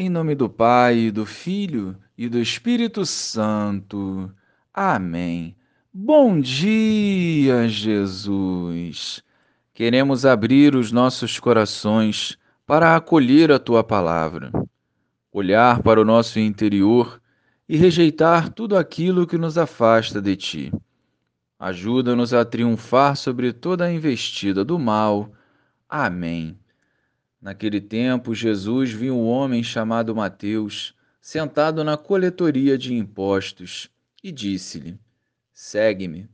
Em nome do Pai, do Filho e do Espírito Santo. Amém. Bom dia, Jesus. Queremos abrir os nossos corações para acolher a tua palavra, olhar para o nosso interior e rejeitar tudo aquilo que nos afasta de ti. Ajuda-nos a triunfar sobre toda a investida do mal. Amém. Naquele tempo, Jesus viu um homem chamado Mateus sentado na coletoria de impostos e disse-lhe: Segue-me.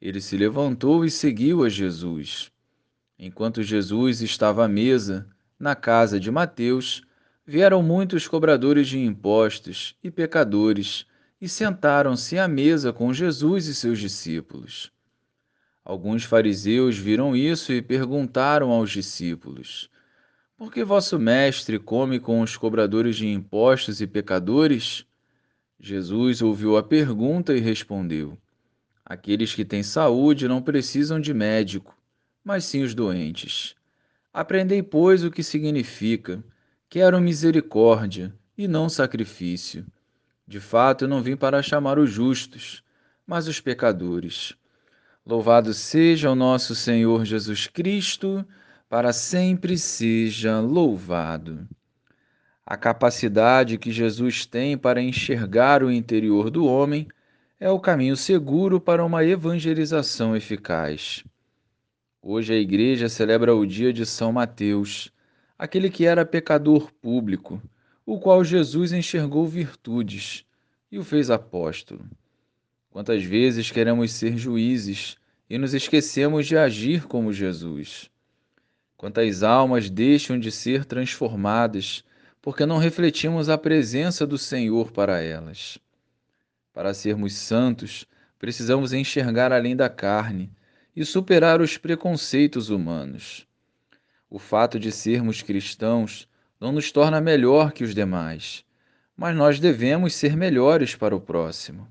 Ele se levantou e seguiu a Jesus. Enquanto Jesus estava à mesa, na casa de Mateus, vieram muitos cobradores de impostos e pecadores e sentaram-se à mesa com Jesus e seus discípulos. Alguns fariseus viram isso e perguntaram aos discípulos: por que vosso mestre come com os cobradores de impostos e pecadores? Jesus ouviu a pergunta e respondeu: Aqueles que têm saúde não precisam de médico, mas sim os doentes. Aprendei, pois, o que significa: quero misericórdia e não sacrifício. De fato, eu não vim para chamar os justos, mas os pecadores. Louvado seja o nosso Senhor Jesus Cristo para sempre seja louvado. A capacidade que Jesus tem para enxergar o interior do homem é o caminho seguro para uma evangelização eficaz. Hoje a igreja celebra o dia de São Mateus, aquele que era pecador público, o qual Jesus enxergou virtudes e o fez apóstolo. Quantas vezes queremos ser juízes e nos esquecemos de agir como Jesus? Quantas almas deixam de ser transformadas porque não refletimos a presença do Senhor para elas. Para sermos santos, precisamos enxergar além da carne e superar os preconceitos humanos. O fato de sermos cristãos não nos torna melhor que os demais, mas nós devemos ser melhores para o próximo.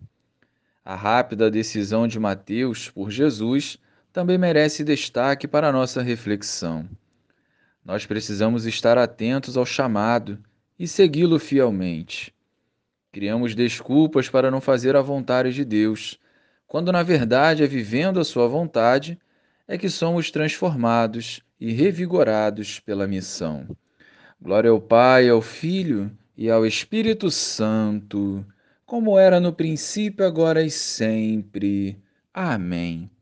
A rápida decisão de Mateus por Jesus também merece destaque para nossa reflexão. Nós precisamos estar atentos ao chamado e segui-lo fielmente. Criamos desculpas para não fazer a vontade de Deus, quando na verdade é vivendo a Sua vontade é que somos transformados e revigorados pela missão. Glória ao Pai, ao Filho e ao Espírito Santo, como era no princípio, agora e sempre. Amém.